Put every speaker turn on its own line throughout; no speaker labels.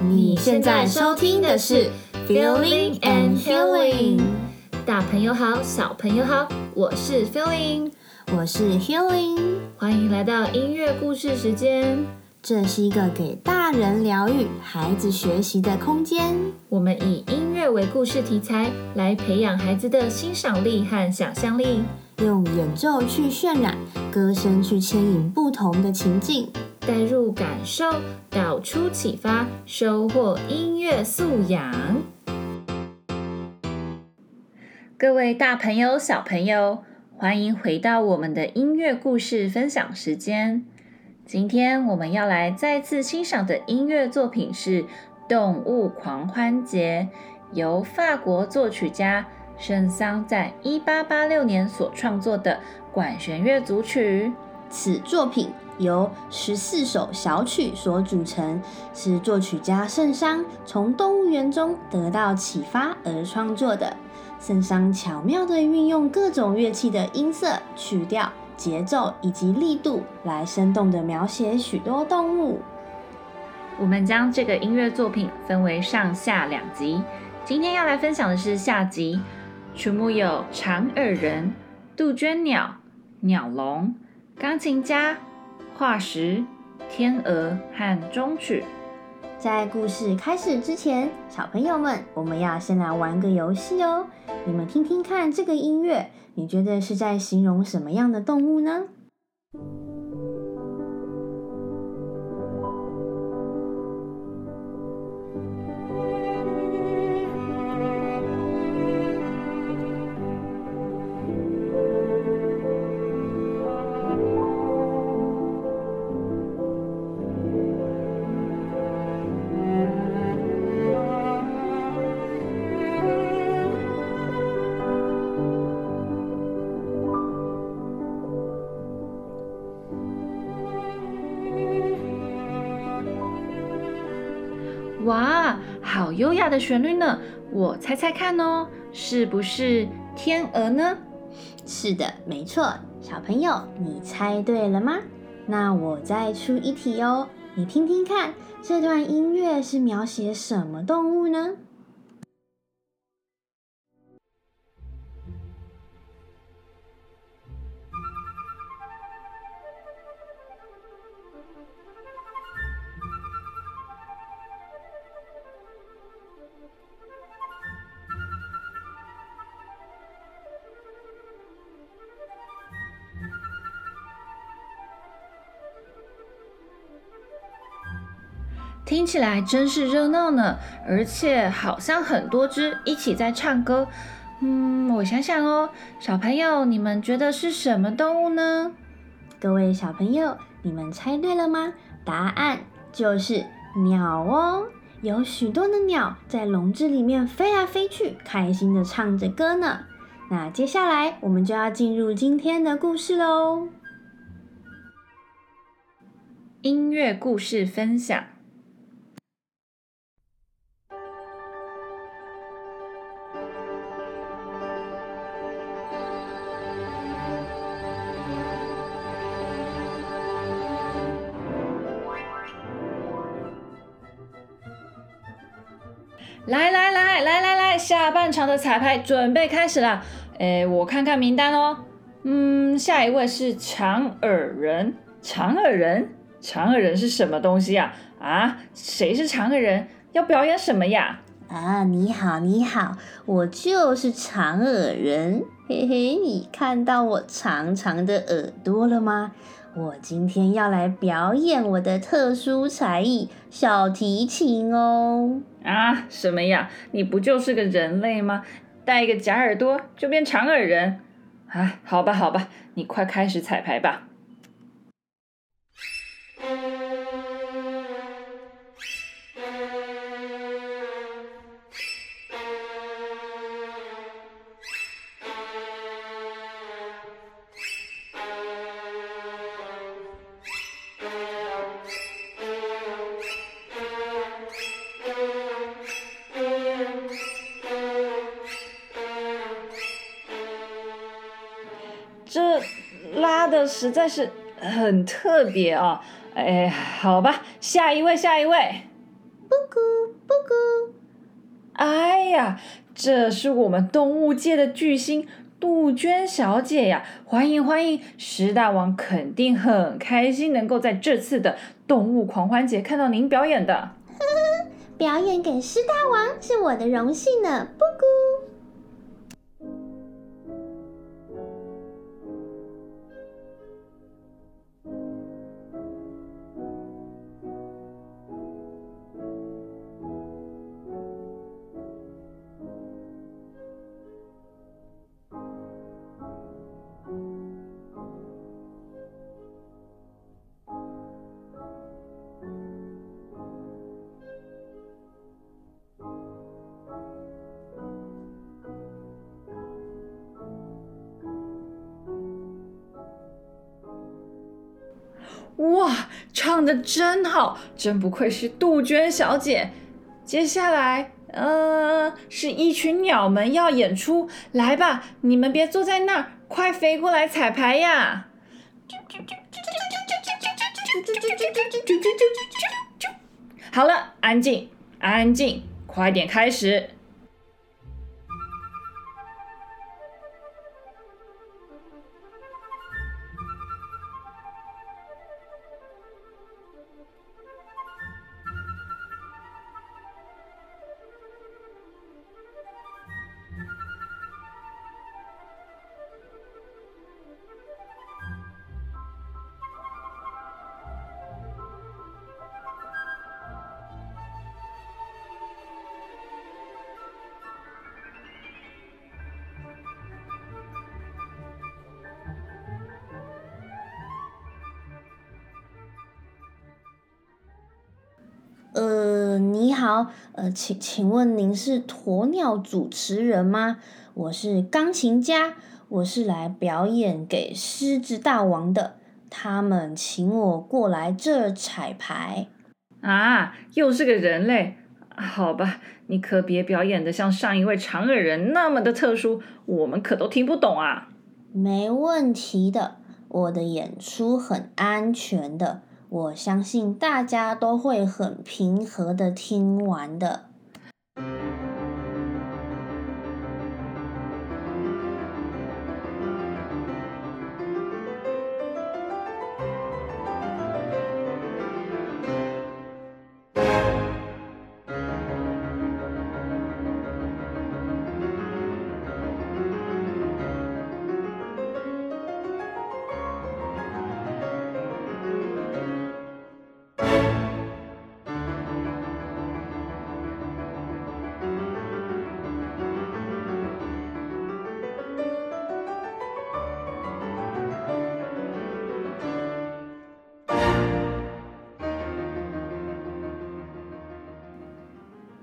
你现在收听的是 Feeling and Healing。
大朋友好，小朋友好，我是 Feeling，
我是 Healing，
欢迎来到音乐故事时间。
这是一个给大人疗愈、孩子学习的空间。
我们以音乐为故事题材，来培养孩子的欣赏力和想象力，
用演奏去渲染，歌声去牵引不同的情境。
带入感受，导出启发，收获音乐素养。各位大朋友、小朋友，欢迎回到我们的音乐故事分享时间。今天我们要来再次欣赏的音乐作品是《动物狂欢节》，由法国作曲家圣桑在一八八六年所创作的管弦乐组曲。
此作品由十四首小曲所组成，是作曲家圣桑从动物园中得到启发而创作的。圣桑巧妙地运用各种乐器的音色、曲调、节奏以及力度，来生动地描写许多动物。
我们将这个音乐作品分为上下两集，今天要来分享的是下集。曲目有长耳人、杜鹃鸟、鸟笼、钢琴家。化石、天鹅和终曲。
在故事开始之前，小朋友们，我们要先来玩个游戏哦。你们听听看，这个音乐，你觉得是在形容什么样的动物呢？
哇，好优雅的旋律呢！我猜猜看哦，是不是天鹅呢？
是的，没错。小朋友，你猜对了吗？那我再出一题哦，你听听看，这段音乐是描写什么动物呢？
听起来真是热闹呢，而且好像很多只一起在唱歌。嗯，我想想哦，小朋友，你们觉得是什么动物呢？
各位小朋友，你们猜对了吗？答案就是鸟哦，有许多的鸟在笼子里面飞来飞去，开心的唱着歌呢。那接下来我们就要进入今天的故事喽。
音乐故事分享。来来来来来来，下半场的彩排准备开始了。哎，我看看名单哦。嗯，下一位是长耳人。长耳人？长耳人是什么东西呀？啊，谁是长耳人？要表演什么呀？
啊，你好你好，我就是长耳人。嘿嘿，你看到我长长的耳朵了吗？我今天要来表演我的特殊才艺——小提琴哦。
啊，什么呀？你不就是个人类吗？戴一个假耳朵就变长耳人？啊，好吧，好吧，你快开始彩排吧。实在是很特别啊！哎，好吧，下一位，下一位。
布谷布谷。
哎呀，这是我们动物界的巨星杜鹃小姐呀！欢迎欢迎，石大王肯定很开心能够在这次的动物狂欢节看到您表演的。呵
呵，表演给狮大王是我的荣幸呢，布
谷。唱得真好，真不愧是杜鹃小姐。接下来，呃，是一群鸟们要演出，来吧，你们别坐在那儿，快飞过来彩排呀！好了，安静，安静，快点开始。
呃，你好，呃，请请问您是鸵鸟主持人吗？我是钢琴家，我是来表演给狮子大王的，他们请我过来这彩排。
啊，又是个人类，好吧，你可别表演的像上一位长耳人那么的特殊，我们可都听不懂啊。
没问题的，我的演出很安全的。我相信大家都会很平和的听完的。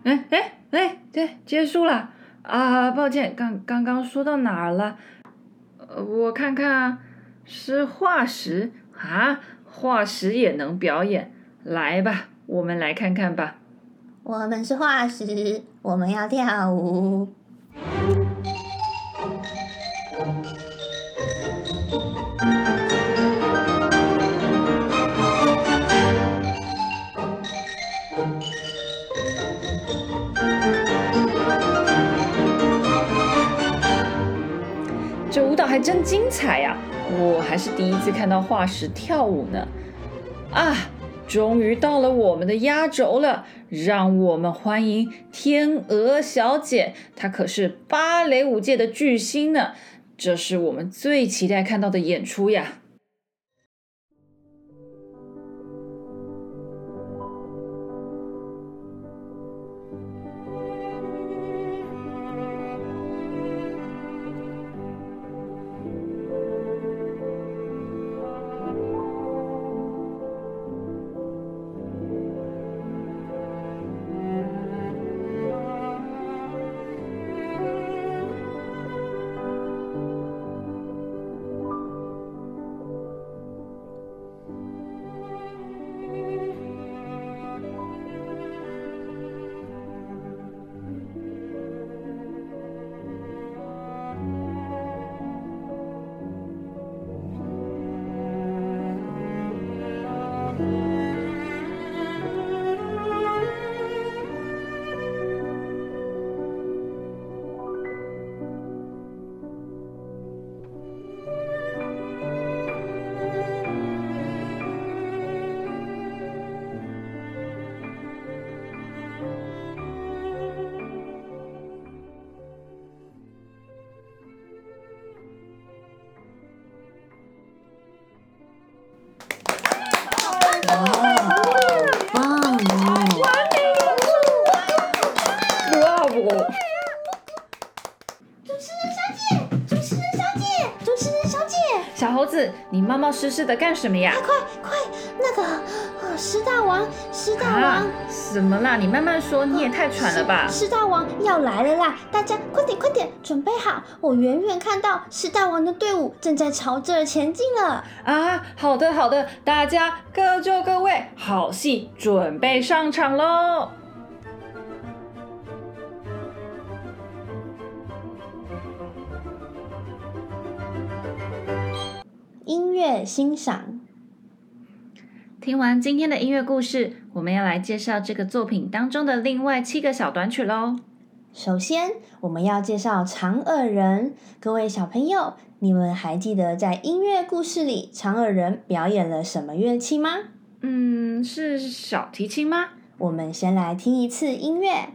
哎哎哎，对，结束了啊！抱歉，刚刚刚说到哪儿了？呃，我看看，是化石啊，化石也能表演，来吧，我们来看看吧。
我们是化石，我们要跳舞。
还真精彩呀！我还是第一次看到化石跳舞呢。啊，终于到了我们的压轴了，让我们欢迎天鹅小姐，她可是芭蕾舞界的巨星呢。这是我们最期待看到的演出呀！子，你冒冒失失的干什么呀？
快快快，那个，呃，狮大王，狮大王，啊，
什么啦？你慢慢说，你也太喘了吧？
狮大王要来了啦！大家快点快点，准备好！我远远看到狮大王的队伍正在朝这儿前进了。
啊，好的好的，大家各就各位，好戏准备上场喽！
音乐欣赏。
听完今天的音乐故事，我们要来介绍这个作品当中的另外七个小短曲喽。
首先，我们要介绍长耳人。各位小朋友，你们还记得在音乐故事里，长耳人表演了什么乐器吗？
嗯，是小提琴吗？
我们先来听一次音乐。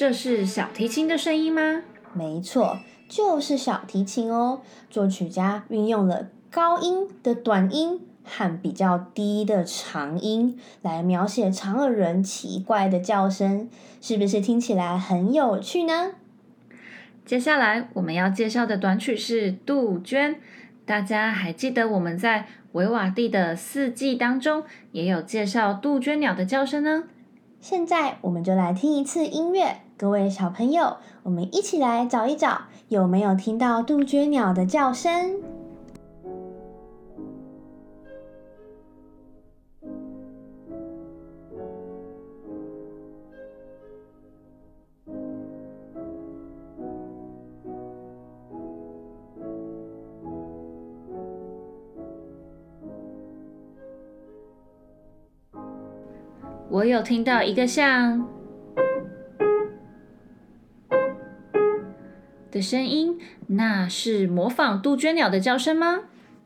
这是小提琴的声音吗？
没错，就是小提琴哦。作曲家运用了高音的短音和比较低的长音来描写长耳人奇怪的叫声，是不是听起来很有趣呢？
接下来我们要介绍的短曲是杜鹃。大家还记得我们在维瓦蒂的四季当中也有介绍杜鹃鸟的叫声呢？
现在我们就来听一次音乐。各位小朋友，我们一起来找一找，有没有听到杜鹃鸟的叫声？
我有听到一个像。的声音，那是模仿杜鹃鸟的叫声吗？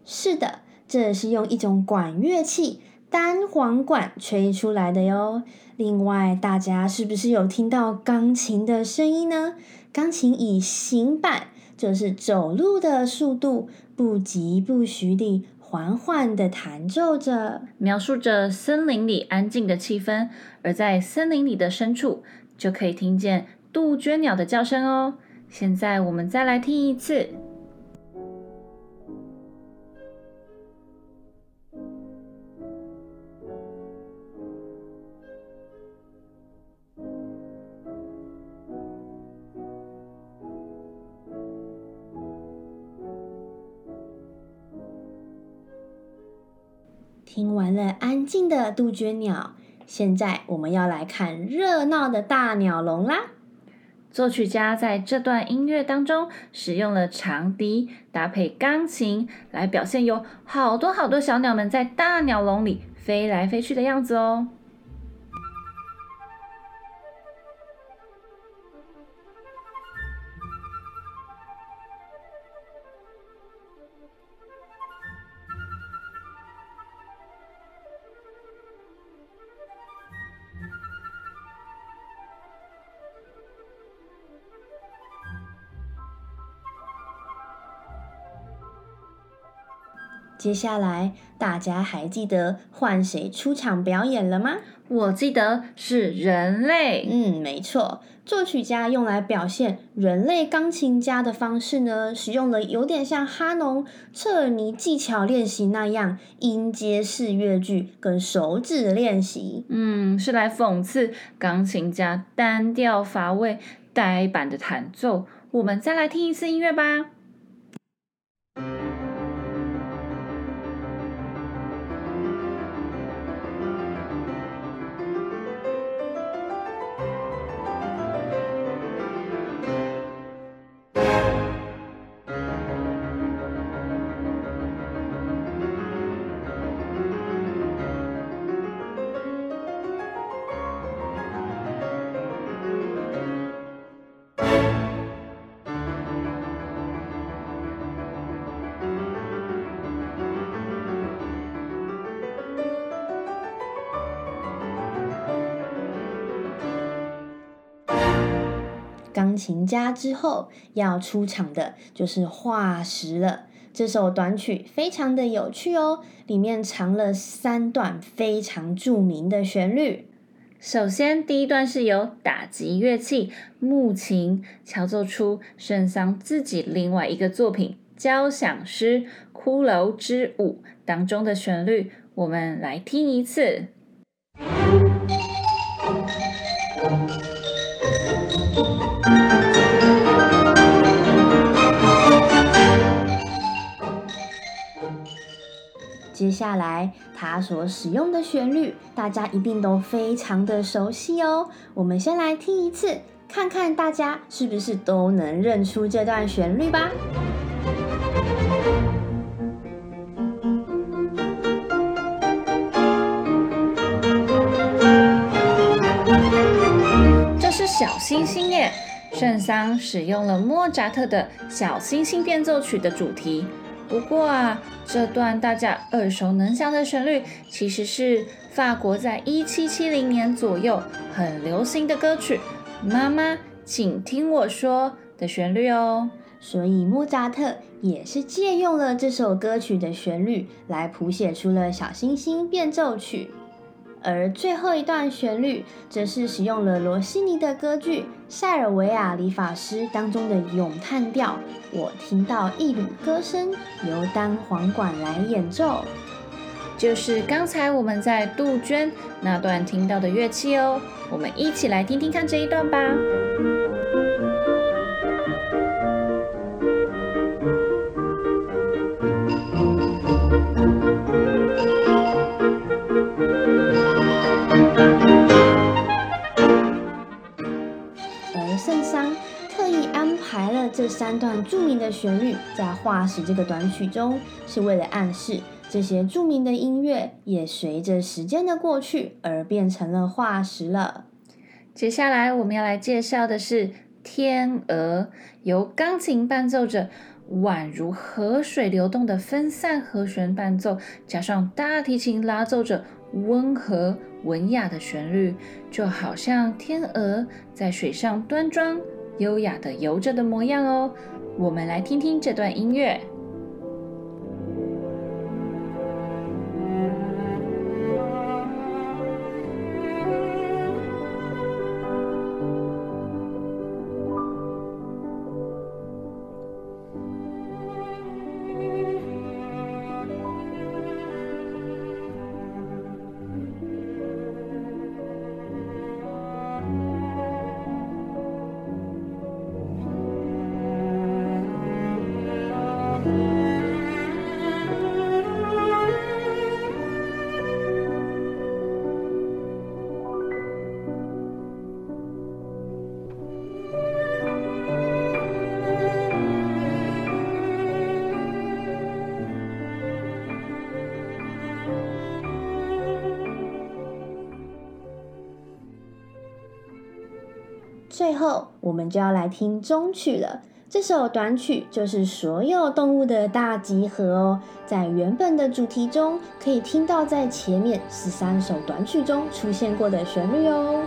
是的，这是用一种管乐器单簧管吹出来的哟。另外，大家是不是有听到钢琴的声音呢？钢琴以行板，就是走路的速度，不疾不徐地缓缓地弹奏着，
描述着森林里安静的气氛。而在森林里的深处，就可以听见杜鹃鸟的叫声哦。现在我们再来听一次。
听完了安静的杜鹃鸟，现在我们要来看热闹的大鸟笼啦。
作曲家在这段音乐当中使用了长笛搭配钢琴，来表现有好多好多小鸟们在大鸟笼里飞来飞去的样子哦。
接下来，大家还记得换谁出场表演了吗？
我记得是人类。
嗯，没错。作曲家用来表现人类钢琴家的方式呢，使用了有点像哈农、彻尔尼技巧练习那样音阶式乐句跟手指练习。
嗯，是来讽刺钢琴家单调乏味、呆板的弹奏。我们再来听一次音乐吧。
琴家之后，要出场的就是化石了。这首短曲非常的有趣哦，里面藏了三段非常著名的旋律。
首先，第一段是由打击乐器木琴敲奏出圣桑自己另外一个作品交响诗《骷髅之舞》当中的旋律，我们来听一次。
接下来，他所使用的旋律，大家一定都非常的熟悉哦。我们先来听一次，看看大家是不是都能认出这段旋律吧。
这是小星星耶！圣桑使用了莫扎特的小星星变奏曲的主题。不过啊，这段大家耳熟能详的旋律，其实是法国在一七七零年左右很流行的歌曲《妈妈，请听我说》的旋律哦。
所以莫扎特也是借用了这首歌曲的旋律来谱写出了《小星星变奏曲》。而最后一段旋律，则是使用了罗西尼的歌剧《塞尔维亚理发师》当中的咏叹调。我听到一缕歌声，由单簧管来演奏，
就是刚才我们在杜鹃那段听到的乐器哦。我们一起来听听看这一段吧。
这三段著名的旋律在《化石》这个短曲中，是为了暗示这些著名的音乐也随着时间的过去而变成了化石了。
接下来我们要来介绍的是《天鹅》，由钢琴伴奏着宛如河水流动的分散和弦伴奏，加上大提琴拉奏着温和文雅的旋律，就好像天鹅在水上端庄。优雅的游着的模样哦，我们来听听这段音乐。
最后，我们就要来听中曲了。这首短曲就是所有动物的大集合哦。在原本的主题中，可以听到在前面十三首短曲中出现过的旋律哦。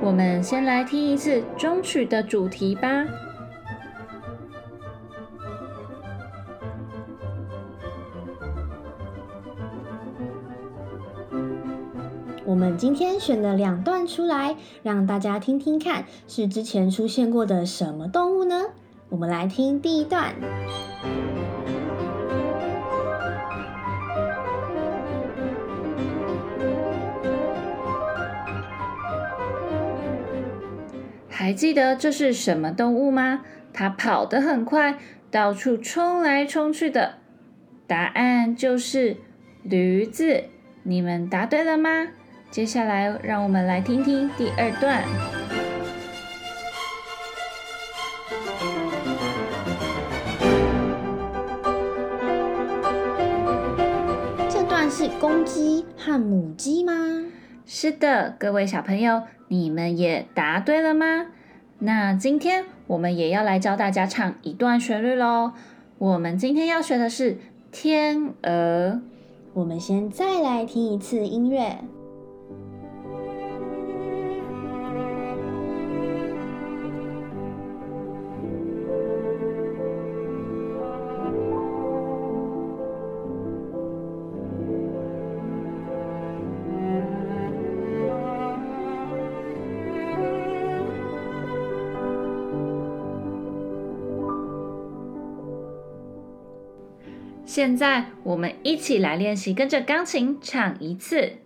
我们先来听一次中曲的主题吧。
我们今天选了两段出来，让大家听听看，是之前出现过的什么动物呢？我们来听第一段。
还记得这是什么动物吗？它跑得很快，到处冲来冲去的。答案就是驴子。你们答对了吗？接下来，让我们来听听第二段。
这段是公鸡和母鸡吗？
是的，各位小朋友，你们也答对了吗？那今天我们也要来教大家唱一段旋律喽。我们今天要学的是《天鹅》。
我们先再来听一次音乐。
现在我们一起来练习，跟着钢琴唱一次。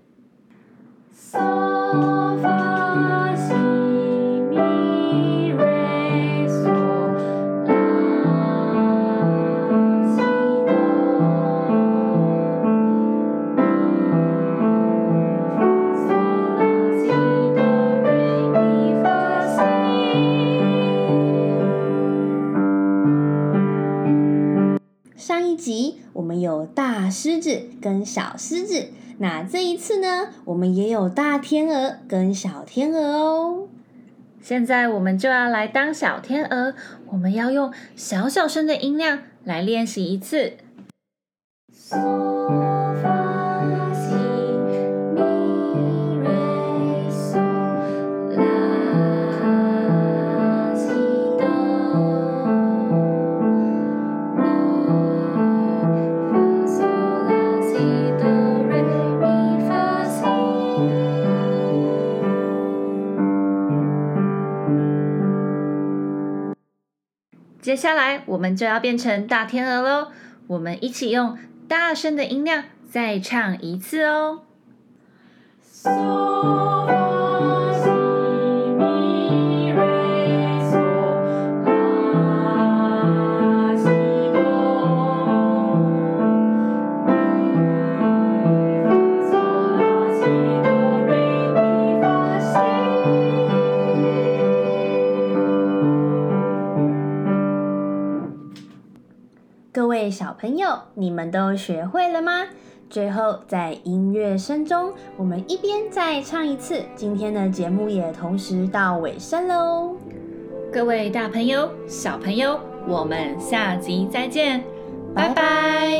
我们有大狮子跟小狮子，那这一次呢，我们也有大天鹅跟小天鹅哦。
现在我们就要来当小天鹅，我们要用小小声的音量来练习一次。接下来我们就要变成大天鹅喽！我们一起用大声的音量再唱一次哦。
朋友，你们都学会了吗？最后，在音乐声中，我们一边再唱一次。今天的节目也同时到尾声喽。
各位大朋友、小朋友，我们下集再见，拜拜。